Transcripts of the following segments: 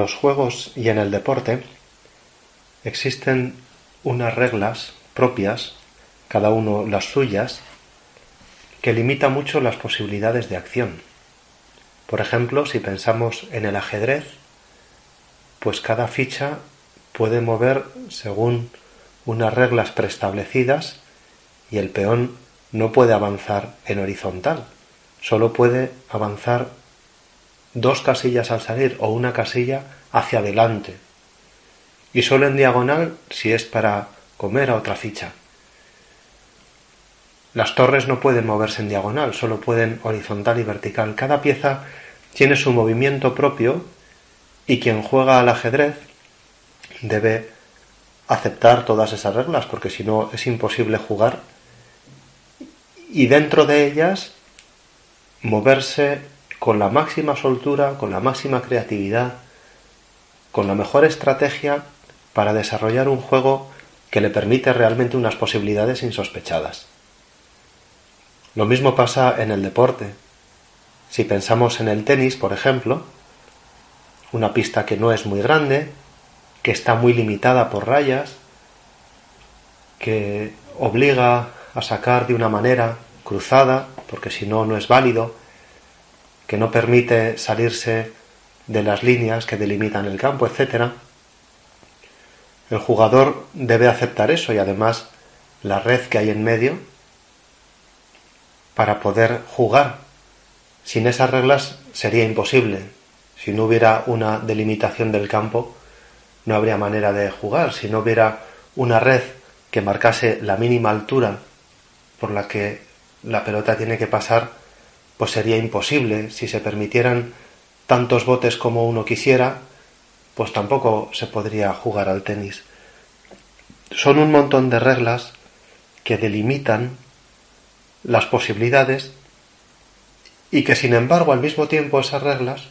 Los juegos y en el deporte existen unas reglas propias, cada uno las suyas, que limita mucho las posibilidades de acción. Por ejemplo, si pensamos en el ajedrez, pues cada ficha puede mover según unas reglas preestablecidas y el peón no puede avanzar en horizontal, solo puede avanzar dos casillas al salir o una casilla hacia adelante. Y solo en diagonal si es para comer a otra ficha. Las torres no pueden moverse en diagonal, solo pueden horizontal y vertical. Cada pieza tiene su movimiento propio y quien juega al ajedrez debe aceptar todas esas reglas porque si no es imposible jugar y dentro de ellas moverse con la máxima soltura, con la máxima creatividad, con la mejor estrategia para desarrollar un juego que le permite realmente unas posibilidades insospechadas. Lo mismo pasa en el deporte. Si pensamos en el tenis, por ejemplo, una pista que no es muy grande, que está muy limitada por rayas, que obliga a sacar de una manera cruzada, porque si no, no es válido, que no permite salirse de las líneas que delimitan el campo, etc. El jugador debe aceptar eso y además la red que hay en medio para poder jugar. Sin esas reglas sería imposible. Si no hubiera una delimitación del campo, no habría manera de jugar. Si no hubiera una red que marcase la mínima altura por la que la pelota tiene que pasar, pues sería imposible. Si se permitieran tantos botes como uno quisiera, pues tampoco se podría jugar al tenis. Son un montón de reglas que delimitan las posibilidades y que sin embargo al mismo tiempo esas reglas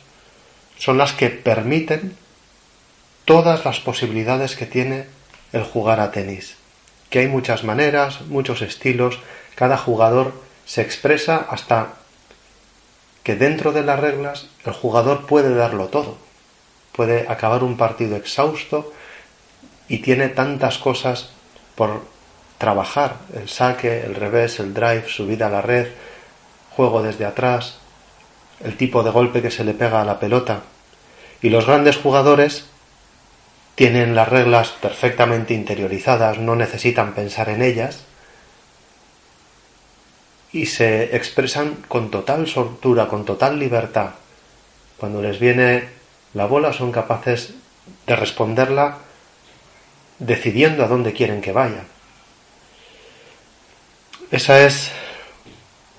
son las que permiten todas las posibilidades que tiene el jugar a tenis. Que hay muchas maneras, muchos estilos, cada jugador se expresa hasta que dentro de las reglas el jugador puede darlo todo, puede acabar un partido exhausto y tiene tantas cosas por trabajar, el saque, el revés, el drive, subida a la red, juego desde atrás, el tipo de golpe que se le pega a la pelota. Y los grandes jugadores tienen las reglas perfectamente interiorizadas, no necesitan pensar en ellas, y se expresan con total soltura, con total libertad. Cuando les viene la bola son capaces de responderla decidiendo a dónde quieren que vaya. Esa es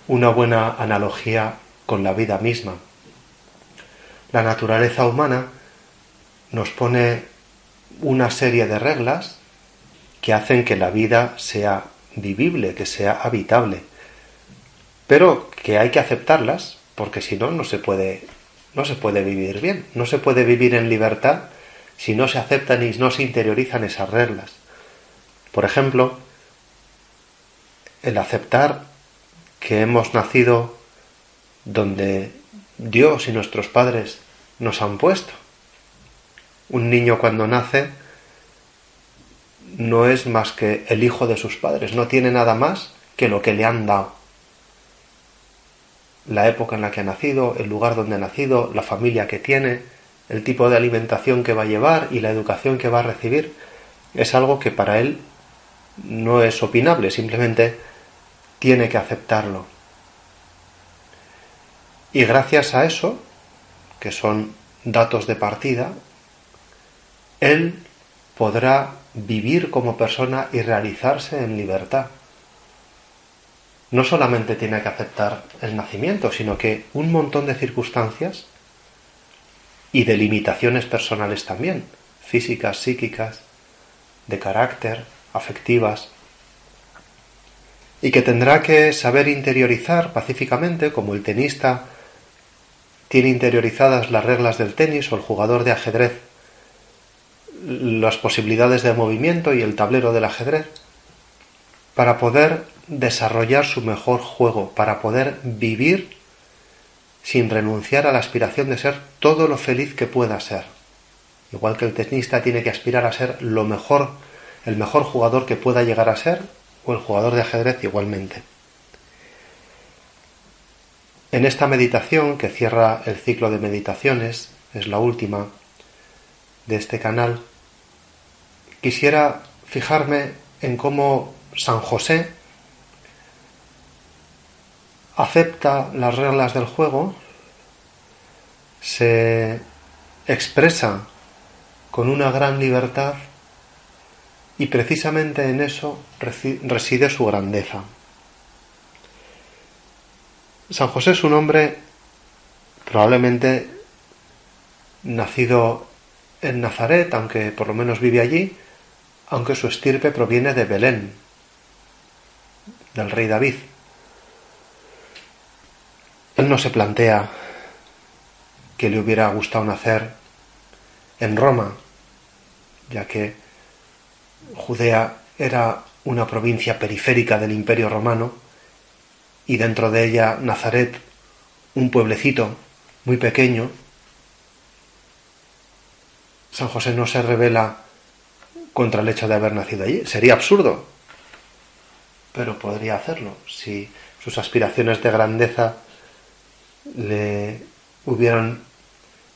una buena analogía con la vida misma. La naturaleza humana nos pone una serie de reglas que hacen que la vida sea vivible, que sea habitable pero que hay que aceptarlas porque si no no se puede no se puede vivir bien, no se puede vivir en libertad si no se aceptan y no se interiorizan esas reglas. Por ejemplo, el aceptar que hemos nacido donde Dios y nuestros padres nos han puesto. Un niño cuando nace no es más que el hijo de sus padres, no tiene nada más que lo que le han dado la época en la que ha nacido, el lugar donde ha nacido, la familia que tiene, el tipo de alimentación que va a llevar y la educación que va a recibir, es algo que para él no es opinable, simplemente tiene que aceptarlo. Y gracias a eso, que son datos de partida, él podrá vivir como persona y realizarse en libertad. No solamente tiene que aceptar el nacimiento, sino que un montón de circunstancias y de limitaciones personales también, físicas, psíquicas, de carácter, afectivas, y que tendrá que saber interiorizar pacíficamente, como el tenista tiene interiorizadas las reglas del tenis o el jugador de ajedrez las posibilidades de movimiento y el tablero del ajedrez, para poder desarrollar su mejor juego, para poder vivir sin renunciar a la aspiración de ser todo lo feliz que pueda ser. Igual que el tenista tiene que aspirar a ser lo mejor, el mejor jugador que pueda llegar a ser, o el jugador de ajedrez igualmente. En esta meditación que cierra el ciclo de meditaciones, es la última de este canal, quisiera fijarme en cómo San José acepta las reglas del juego, se expresa con una gran libertad y precisamente en eso reside su grandeza. San José es un hombre probablemente nacido en Nazaret, aunque por lo menos vive allí, aunque su estirpe proviene de Belén, del rey David. No se plantea que le hubiera gustado nacer en Roma, ya que Judea era una provincia periférica del imperio romano y dentro de ella Nazaret, un pueblecito muy pequeño. San José no se revela contra el hecho de haber nacido allí. Sería absurdo, pero podría hacerlo si sus aspiraciones de grandeza le hubieran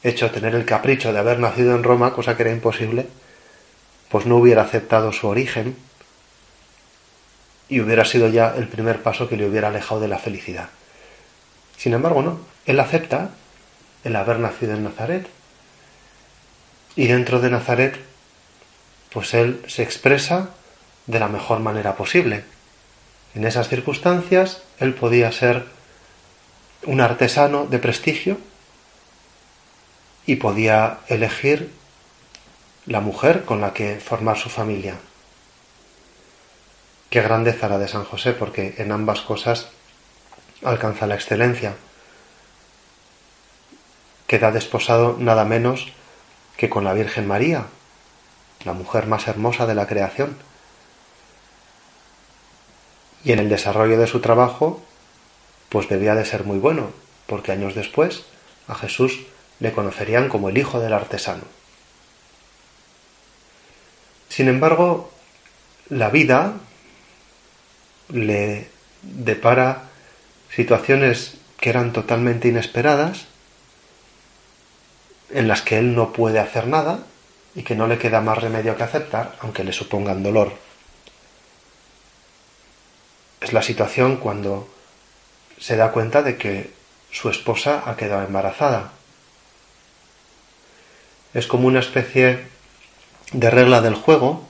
hecho tener el capricho de haber nacido en Roma, cosa que era imposible, pues no hubiera aceptado su origen y hubiera sido ya el primer paso que le hubiera alejado de la felicidad. Sin embargo, no, él acepta el haber nacido en Nazaret y dentro de Nazaret pues él se expresa de la mejor manera posible. En esas circunstancias, él podía ser un artesano de prestigio y podía elegir la mujer con la que formar su familia. Qué grandeza la de San José, porque en ambas cosas alcanza la excelencia. Queda desposado nada menos que con la Virgen María, la mujer más hermosa de la creación. Y en el desarrollo de su trabajo, pues debía de ser muy bueno, porque años después a Jesús le conocerían como el hijo del artesano. Sin embargo, la vida le depara situaciones que eran totalmente inesperadas, en las que él no puede hacer nada, y que no le queda más remedio que aceptar, aunque le supongan dolor. Es la situación cuando se da cuenta de que su esposa ha quedado embarazada. Es como una especie de regla del juego,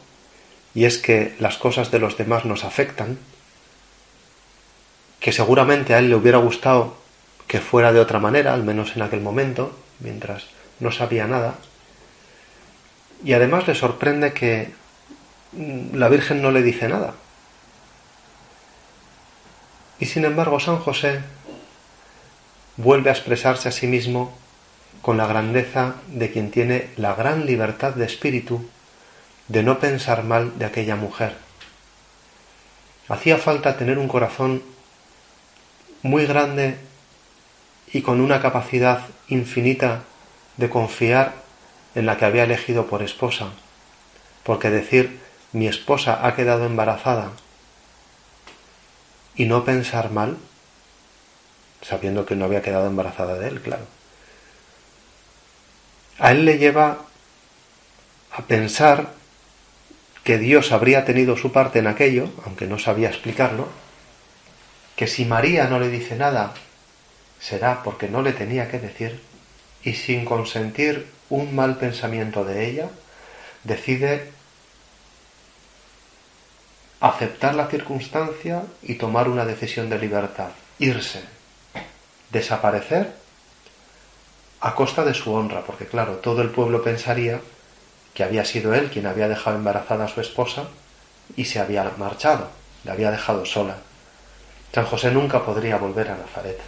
y es que las cosas de los demás nos afectan, que seguramente a él le hubiera gustado que fuera de otra manera, al menos en aquel momento, mientras no sabía nada, y además le sorprende que mm, la Virgen no le dice nada. Y sin embargo San José vuelve a expresarse a sí mismo con la grandeza de quien tiene la gran libertad de espíritu de no pensar mal de aquella mujer. Hacía falta tener un corazón muy grande y con una capacidad infinita de confiar en la que había elegido por esposa, porque decir mi esposa ha quedado embarazada y no pensar mal, sabiendo que no había quedado embarazada de él, claro. A él le lleva a pensar que Dios habría tenido su parte en aquello, aunque no sabía explicarlo, que si María no le dice nada, será porque no le tenía que decir, y sin consentir un mal pensamiento de ella, decide aceptar la circunstancia y tomar una decisión de libertad, irse, desaparecer a costa de su honra, porque claro, todo el pueblo pensaría que había sido él quien había dejado embarazada a su esposa y se había marchado, la había dejado sola. San José nunca podría volver a Nazaret.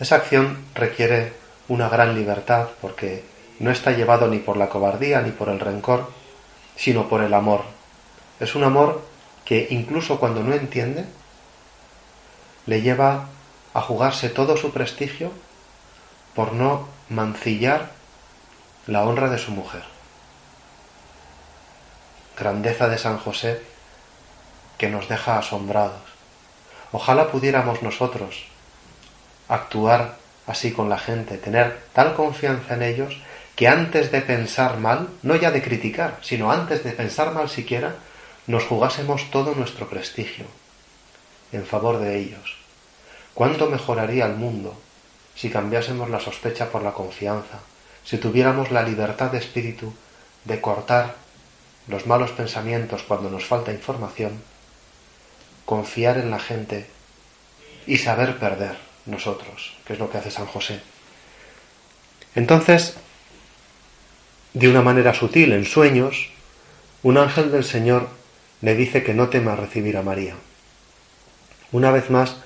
Esa acción requiere una gran libertad porque no está llevado ni por la cobardía ni por el rencor, sino por el amor. Es un amor que incluso cuando no entiende, le lleva a jugarse todo su prestigio por no mancillar la honra de su mujer. Grandeza de San José que nos deja asombrados. Ojalá pudiéramos nosotros actuar así con la gente, tener tal confianza en ellos que antes de pensar mal, no ya de criticar, sino antes de pensar mal siquiera, nos jugásemos todo nuestro prestigio en favor de ellos. ¿Cuánto mejoraría el mundo si cambiásemos la sospecha por la confianza, si tuviéramos la libertad de espíritu de cortar los malos pensamientos cuando nos falta información, confiar en la gente y saber perder nosotros, que es lo que hace San José. Entonces, de una manera sutil, en sueños, un ángel del Señor le dice que no tema recibir a María. Una vez más,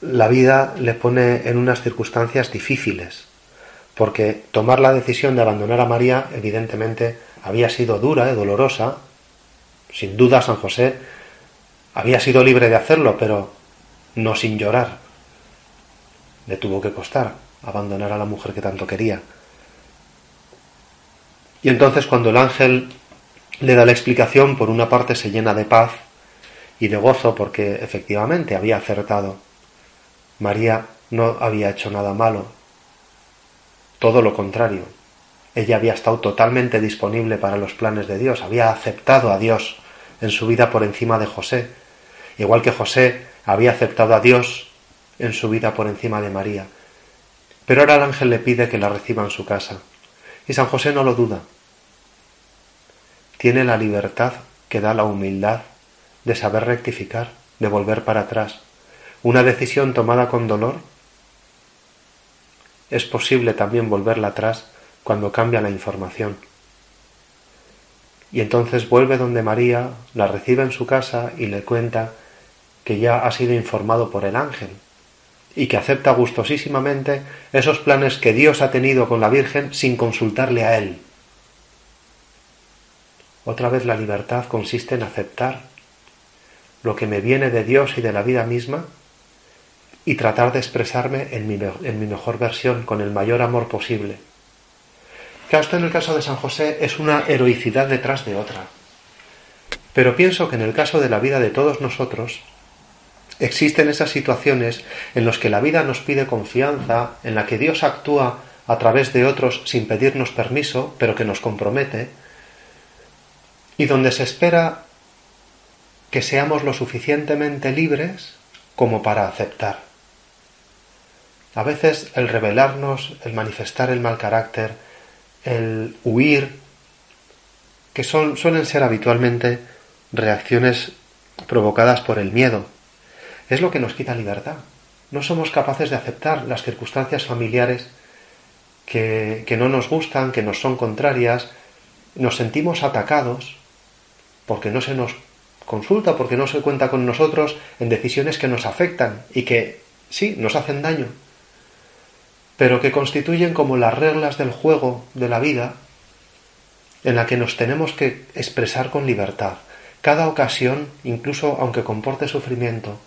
la vida le pone en unas circunstancias difíciles, porque tomar la decisión de abandonar a María evidentemente había sido dura y dolorosa. Sin duda San José había sido libre de hacerlo, pero no sin llorar. Le tuvo que costar abandonar a la mujer que tanto quería. Y entonces cuando el ángel le da la explicación, por una parte se llena de paz y de gozo porque efectivamente había acertado. María no había hecho nada malo, todo lo contrario. Ella había estado totalmente disponible para los planes de Dios, había aceptado a Dios en su vida por encima de José, igual que José había aceptado a Dios en su vida por encima de María. Pero ahora el ángel le pide que la reciba en su casa. Y San José no lo duda. Tiene la libertad que da la humildad de saber rectificar, de volver para atrás, una decisión tomada con dolor, es posible también volverla atrás cuando cambia la información. Y entonces vuelve donde María, la recibe en su casa y le cuenta que ya ha sido informado por el ángel y que acepta gustosísimamente esos planes que Dios ha tenido con la Virgen sin consultarle a él. Otra vez la libertad consiste en aceptar lo que me viene de Dios y de la vida misma y tratar de expresarme en mi, mejor versión, con el mayor amor posible. Claro, esto en el caso de San José es una heroicidad detrás de otra. Pero pienso que en el caso de la vida de todos nosotros, existen esas situaciones en las que la vida nos pide confianza, en la que Dios actúa a través de otros sin pedirnos permiso, pero que nos compromete, y donde se espera que seamos lo suficientemente libres como para aceptar. A veces el rebelarnos, el manifestar el mal carácter, el huir, que son, suelen ser habitualmente reacciones provocadas por el miedo, es lo que nos quita libertad. No somos capaces de aceptar las circunstancias familiares que, que no nos gustan, que nos son contrarias, nos sentimos atacados porque no se nos consulta, porque no se cuenta con nosotros en decisiones que nos afectan y que sí, nos hacen daño pero que constituyen como las reglas del juego de la vida en la que nos tenemos que expresar con libertad. Cada ocasión, incluso aunque comporte sufrimiento,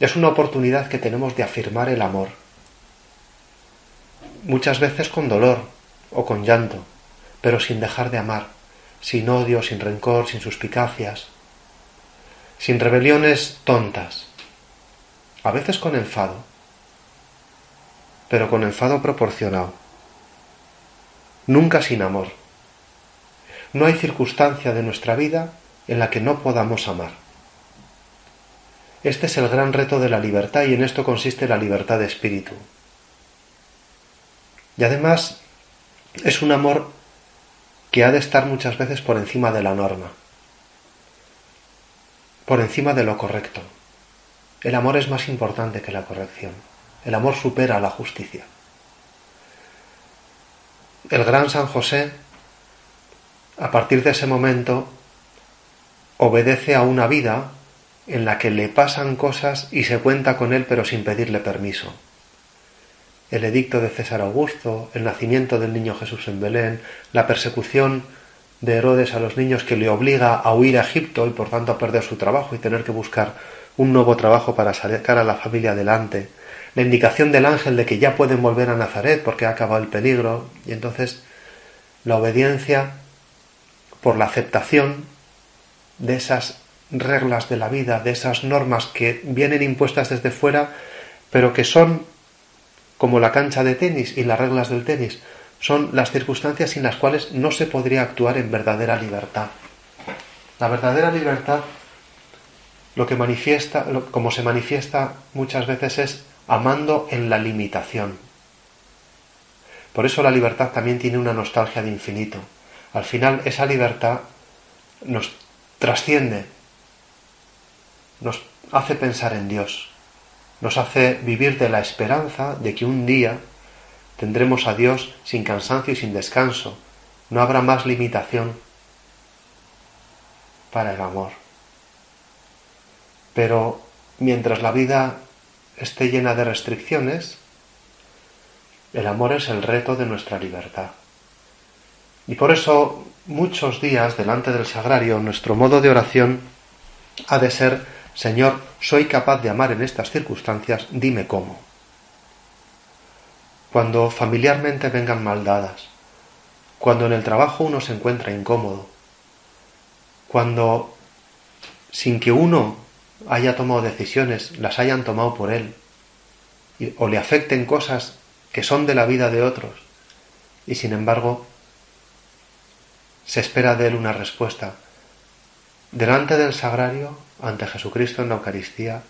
es una oportunidad que tenemos de afirmar el amor. Muchas veces con dolor o con llanto, pero sin dejar de amar, sin odio, sin rencor, sin suspicacias, sin rebeliones tontas, a veces con enfado, pero con enfado proporcionado. Nunca sin amor. No hay circunstancia de nuestra vida en la que no podamos amar. Este es el gran reto de la libertad y en esto consiste la libertad de espíritu. Y además es un amor que ha de estar muchas veces por encima de la norma. por encima de lo correcto. El amor es más importante que la corrección. El amor supera la justicia. El gran San José, a partir de ese momento, obedece a una vida en la que le pasan cosas y se cuenta con él pero sin pedirle permiso. El edicto de César Augusto, el nacimiento del niño Jesús en Belén, la persecución de Herodes a los niños que le obliga a huir a Egipto y por tanto a perder su trabajo y tener que buscar un nuevo trabajo para sacar a la familia adelante, la indicación del ángel de que ya pueden volver a Nazaret porque ha acabado el peligro y entonces la obediencia por la aceptación de esas reglas de la vida, de esas normas que vienen impuestas desde fuera, pero que son como la cancha de tenis y las reglas del tenis, son las circunstancias sin las cuales no se podría actuar en verdadera libertad. La verdadera libertad, lo que manifiesta, como se manifiesta muchas veces es amando en la limitación. Por eso la libertad también tiene una nostalgia de infinito. Al final esa libertad nos trasciende, nos hace pensar en Dios, nos hace vivir de la esperanza de que un día tendremos a Dios sin cansancio y sin descanso, no habrá más limitación para el amor. Pero mientras la vida esté llena de restricciones, el amor es el reto de nuestra libertad. Y por eso muchos días delante del sagrario nuestro modo de oración ha de ser, Señor, soy capaz de amar en estas circunstancias, dime cómo. Cuando familiarmente vengan maldadas, cuando en el trabajo uno se encuentra incómodo, cuando sin que uno haya tomado decisiones, las hayan tomado por él, o le afecten cosas que son de la vida de otros, y sin embargo se espera de él una respuesta. Delante del sagrario, ante Jesucristo en la Eucaristía,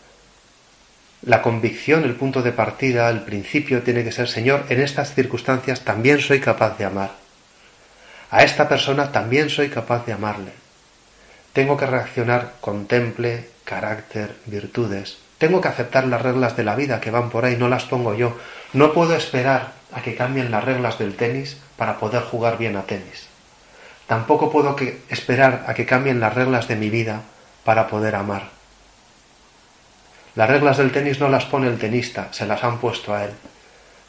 la convicción, el punto de partida, el principio tiene que ser, Señor, en estas circunstancias también soy capaz de amar. A esta persona también soy capaz de amarle. Tengo que reaccionar con temple, carácter, virtudes. Tengo que aceptar las reglas de la vida que van por ahí, no las pongo yo. No puedo esperar a que cambien las reglas del tenis para poder jugar bien a tenis. Tampoco puedo esperar a que cambien las reglas de mi vida para poder amar. Las reglas del tenis no las pone el tenista, se las han puesto a él.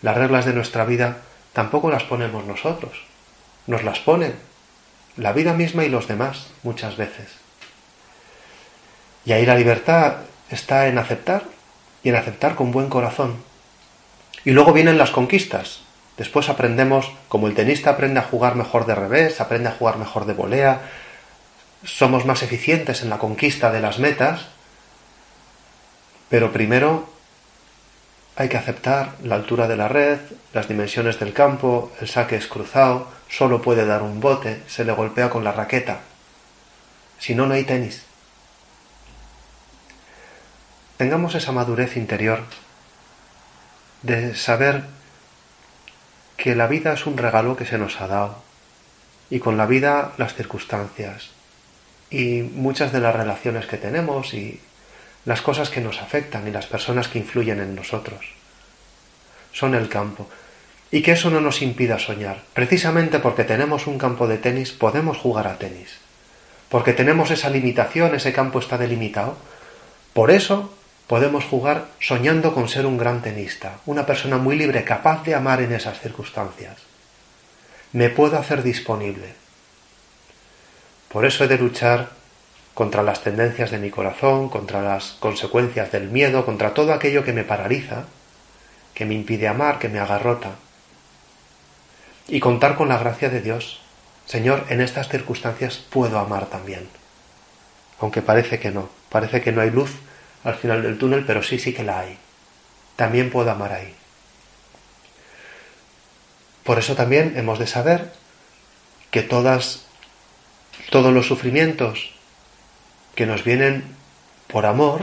Las reglas de nuestra vida tampoco las ponemos nosotros, nos las ponen la vida misma y los demás muchas veces. Y ahí la libertad está en aceptar y en aceptar con buen corazón. Y luego vienen las conquistas, Después aprendemos, como el tenista aprende a jugar mejor de revés, aprende a jugar mejor de volea, somos más eficientes en la conquista de las metas, pero primero hay que aceptar la altura de la red, las dimensiones del campo, el saque es cruzado, solo puede dar un bote, se le golpea con la raqueta. Si no, no hay tenis. Tengamos esa madurez interior de saber que la vida es un regalo que se nos ha dado y con la vida las circunstancias y muchas de las relaciones que tenemos y las cosas que nos afectan y las personas que influyen en nosotros. Son el campo. Y que eso no nos impida soñar. Precisamente porque tenemos un campo de tenis podemos jugar a tenis. Porque tenemos esa limitación, ese campo está delimitado. Por eso podemos jugar soñando con ser un gran tenista, una persona muy libre, capaz de amar en esas circunstancias. Me puedo hacer disponible. Por eso he de luchar contra las tendencias de mi corazón, contra las consecuencias del miedo, contra todo aquello que me paraliza, que me impide amar, que me agarrota. Y contar con la gracia de Dios. Señor, en estas circunstancias puedo amar también. Aunque parece que no, parece que no hay luz al final del túnel, pero sí, sí que la hay. También puedo amar ahí. Por eso también hemos de saber que todos los sufrimientos que nos vienen por amor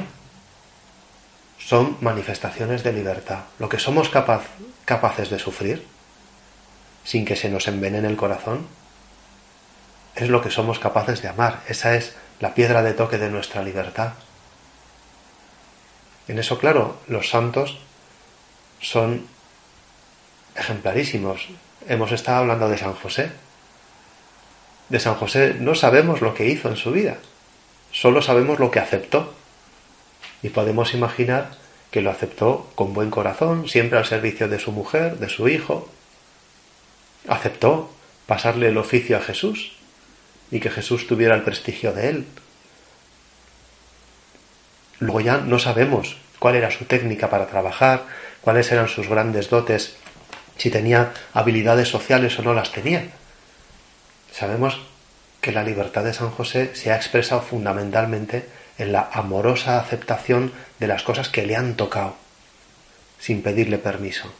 son manifestaciones de libertad. Lo que somos capaces de sufrir sin que se nos envenene el corazón es lo que somos capaces de amar. Esa es la piedra de toque de nuestra libertad. En eso, claro, los santos son ejemplarísimos. Hemos estado hablando de San José. De San José no sabemos lo que hizo en su vida, solo sabemos lo que aceptó. Y podemos imaginar que lo aceptó con buen corazón, siempre al servicio de su mujer, de su hijo. Aceptó pasarle el oficio a Jesús y que Jesús tuviera el prestigio de él. Luego ya no sabemos cuál era su técnica para trabajar, cuáles eran sus grandes dotes, si tenía habilidades sociales o no las tenía. Sabemos que la libertad de San José se ha expresado fundamentalmente en la amorosa aceptación de las cosas que le han tocado, sin pedirle permiso.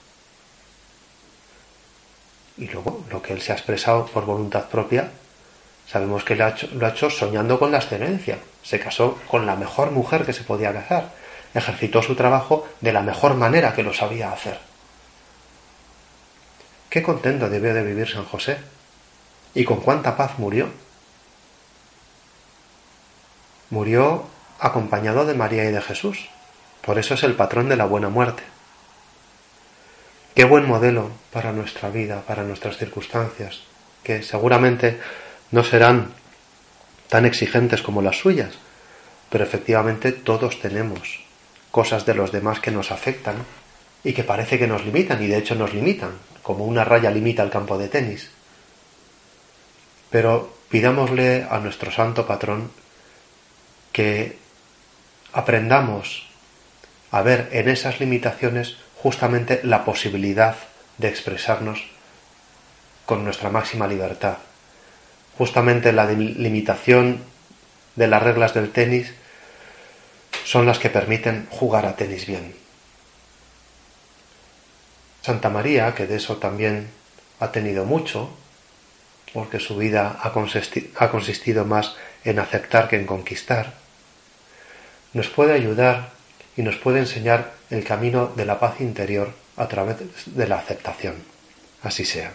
Y luego lo que él se ha expresado por voluntad propia, sabemos que lo ha, hecho, soñando con la excelencia. Se casó con la mejor mujer que se podía casar. Ejercitó su trabajo de la mejor manera que lo sabía hacer. Qué contento debió de vivir San José. Y con cuánta paz murió. Murió acompañado de María y de Jesús. Por eso es el patrón de la buena muerte. Qué buen modelo para nuestra vida, para nuestras circunstancias, que seguramente no serán tan exigentes como las suyas, pero efectivamente todos tenemos cosas de los demás que nos afectan y que parece que nos limitan, y de hecho nos limitan, como una raya limita el campo de tenis. Pero pidámosle a nuestro santo patrón que aprendamos a ver en esas limitaciones justamente la posibilidad de expresarnos con nuestra máxima libertad. Justamente la limitación de las reglas del tenis son las que permiten jugar a tenis bien. Santa María, que de eso también ha tenido mucho, porque su vida ha, consistido más en aceptar que en conquistar, nos puede ayudar y nos puede enseñar el camino de la paz interior a través de la aceptación. Así sea.